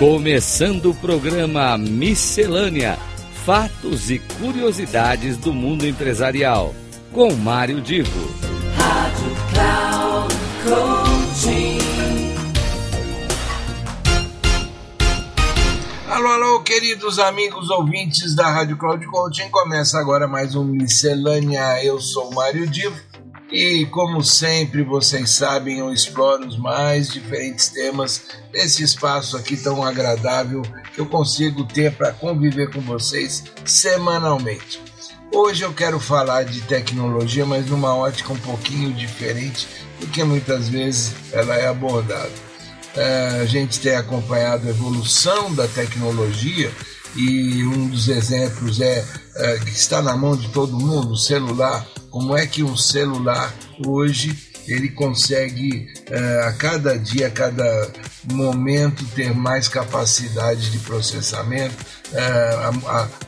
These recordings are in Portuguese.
Começando o programa Miscelânea: Fatos e Curiosidades do Mundo Empresarial, com Mário Divo. Rádio Cloud Coaching. Alô, alô, queridos amigos ouvintes da Rádio Cloud Coaching. Começa agora mais um Miscelânea. Eu sou Mário Divo e, como sempre, vocês sabem, eu exploro os mais diferentes temas desse espaço aqui tão agradável que eu consigo ter para conviver com vocês semanalmente. Hoje eu quero falar de tecnologia, mas numa ótica um pouquinho diferente do que muitas vezes ela é abordada. a gente tem acompanhado a evolução da tecnologia e um dos exemplos é, que está na mão de todo mundo, o celular como é que um celular hoje ele consegue a cada dia, a cada momento ter mais capacidade de processamento,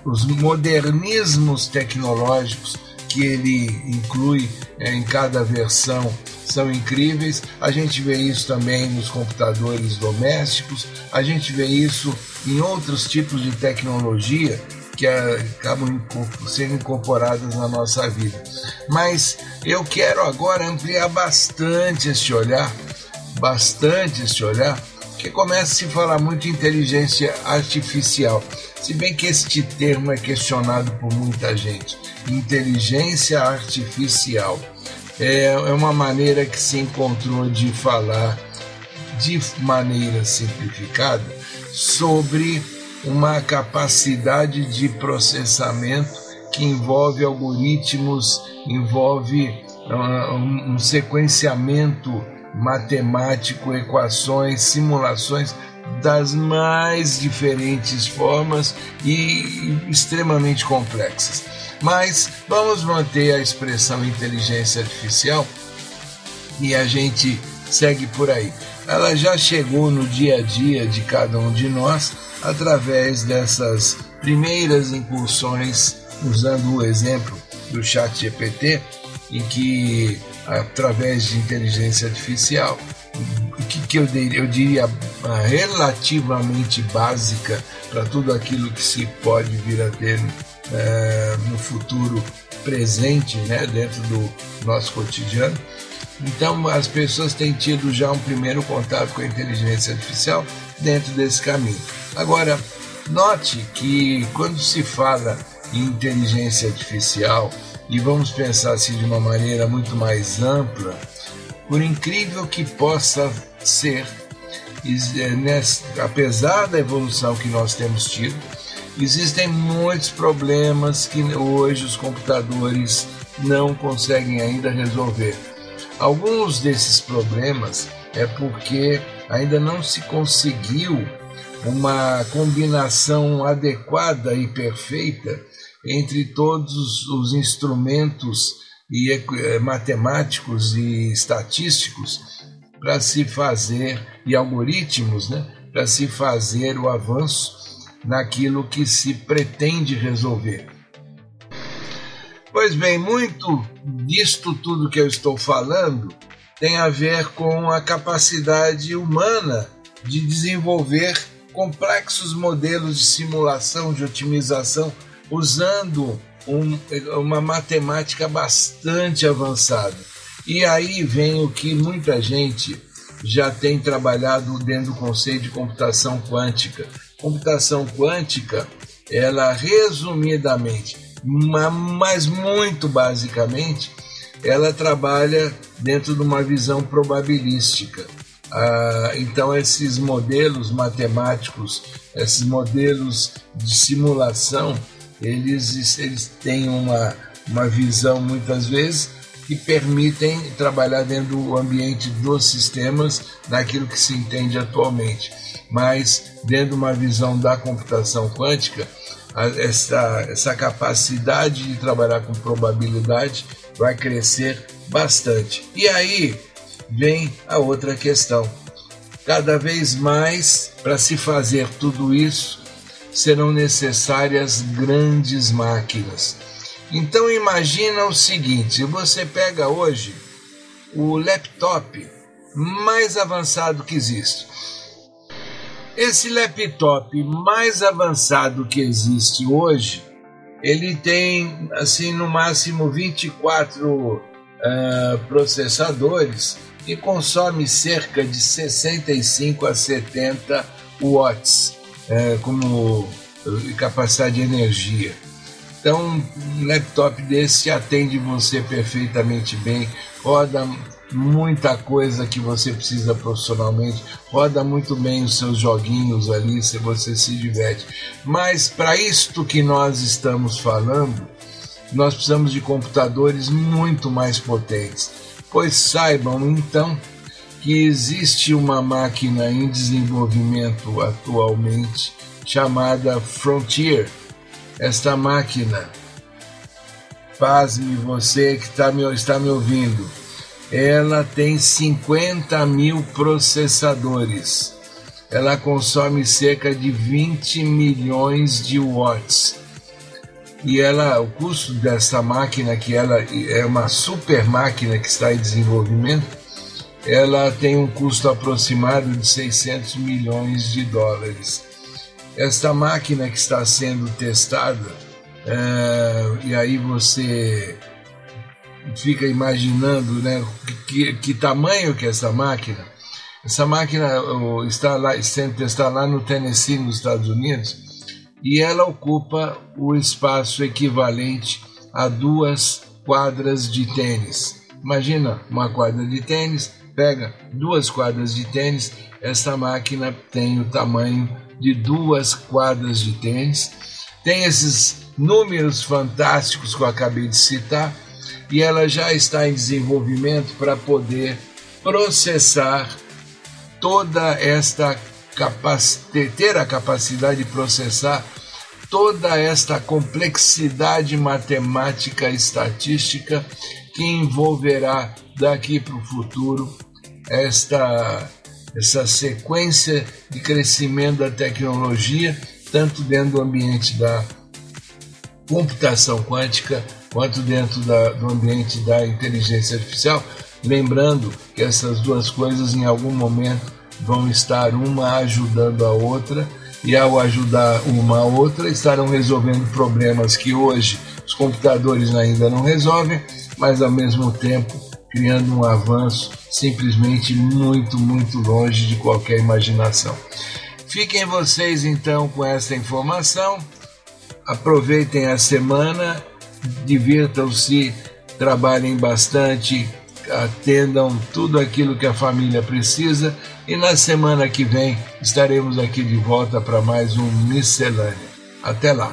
os modernismos tecnológicos que ele inclui em cada versão são incríveis. A gente vê isso também nos computadores domésticos, a gente vê isso em outros tipos de tecnologia que acabam sendo incorporadas na nossa vida. Mas eu quero agora ampliar bastante este olhar, bastante este olhar, que começa a se falar muito inteligência artificial. Se bem que este termo é questionado por muita gente. Inteligência artificial é uma maneira que se encontrou de falar de maneira simplificada sobre uma capacidade de processamento que envolve algoritmos, envolve um sequenciamento matemático, equações, simulações das mais diferentes formas e extremamente complexas. Mas vamos manter a expressão inteligência artificial e a gente segue por aí. Ela já chegou no dia a dia de cada um de nós através dessas primeiras incursões, usando o exemplo do chat GPT, em que através de inteligência artificial, que, que eu, eu diria relativamente básica para tudo aquilo que se pode vir a ter é, no futuro presente, né, dentro do nosso cotidiano. Então as pessoas têm tido já um primeiro contato com a inteligência artificial dentro desse caminho. Agora, note que quando se fala em inteligência artificial, e vamos pensar assim de uma maneira muito mais ampla, por incrível que possa ser, apesar da evolução que nós temos tido, existem muitos problemas que hoje os computadores não conseguem ainda resolver. Alguns desses problemas é porque ainda não se conseguiu uma combinação adequada e perfeita entre todos os instrumentos e matemáticos e estatísticos para se fazer e algoritmos, né, para se fazer o avanço naquilo que se pretende resolver. Pois bem, muito disto tudo que eu estou falando tem a ver com a capacidade humana de desenvolver complexos modelos de simulação, de otimização, usando um, uma matemática bastante avançada. E aí vem o que muita gente já tem trabalhado dentro do conceito de computação quântica. Computação quântica, ela resumidamente, mas muito basicamente, ela trabalha dentro de uma visão probabilística. Ah, então esses modelos matemáticos, esses modelos de simulação, eles, eles têm uma, uma visão muitas vezes que permitem trabalhar dentro do ambiente dos sistemas naquilo que se entende atualmente. Mas dentro de uma visão da computação quântica, essa, essa capacidade de trabalhar com probabilidade vai crescer bastante. E aí vem a outra questão. Cada vez mais, para se fazer tudo isso, serão necessárias grandes máquinas. Então imagina o seguinte, você pega hoje o laptop mais avançado que existe. Esse laptop mais avançado que existe hoje, ele tem assim no máximo 24 uh, processadores e consome cerca de 65 a 70 watts uh, como capacidade de energia. Então, um laptop desse atende você perfeitamente bem, roda muita coisa que você precisa profissionalmente, roda muito bem os seus joguinhos ali, se você se diverte. Mas para isto que nós estamos falando, nós precisamos de computadores muito mais potentes. Pois saibam então que existe uma máquina em desenvolvimento atualmente chamada Frontier. Esta máquina, pasme você que tá me, está me ouvindo, ela tem 50 mil processadores. Ela consome cerca de 20 milhões de watts. E ela, o custo dessa máquina, que ela é uma super máquina que está em desenvolvimento, ela tem um custo aproximado de 600 milhões de dólares. Esta máquina que está sendo testada, é, e aí você fica imaginando né, que, que tamanho que é essa máquina. Essa máquina está lá, sendo testada lá no Tennessee, nos Estados Unidos, e ela ocupa o espaço equivalente a duas quadras de tênis. Imagina uma quadra de tênis, pega duas quadras de tênis, essa máquina tem o tamanho de duas quadras de tênis, tem esses números fantásticos que eu acabei de citar, e ela já está em desenvolvimento para poder processar toda esta capacidade, ter a capacidade de processar toda esta complexidade matemática e estatística que envolverá daqui para o futuro esta essa sequência de crescimento da tecnologia, tanto dentro do ambiente da computação quântica quanto dentro da, do ambiente da inteligência artificial, lembrando que essas duas coisas em algum momento vão estar uma ajudando a outra e ao ajudar uma a outra estarão resolvendo problemas que hoje os computadores ainda não resolvem, mas ao mesmo tempo criando um avanço simplesmente muito, muito longe de qualquer imaginação. Fiquem vocês então com essa informação, aproveitem a semana divirtam-se, trabalhem bastante, atendam tudo aquilo que a família precisa e na semana que vem estaremos aqui de volta para mais um Miscelânea. Até lá!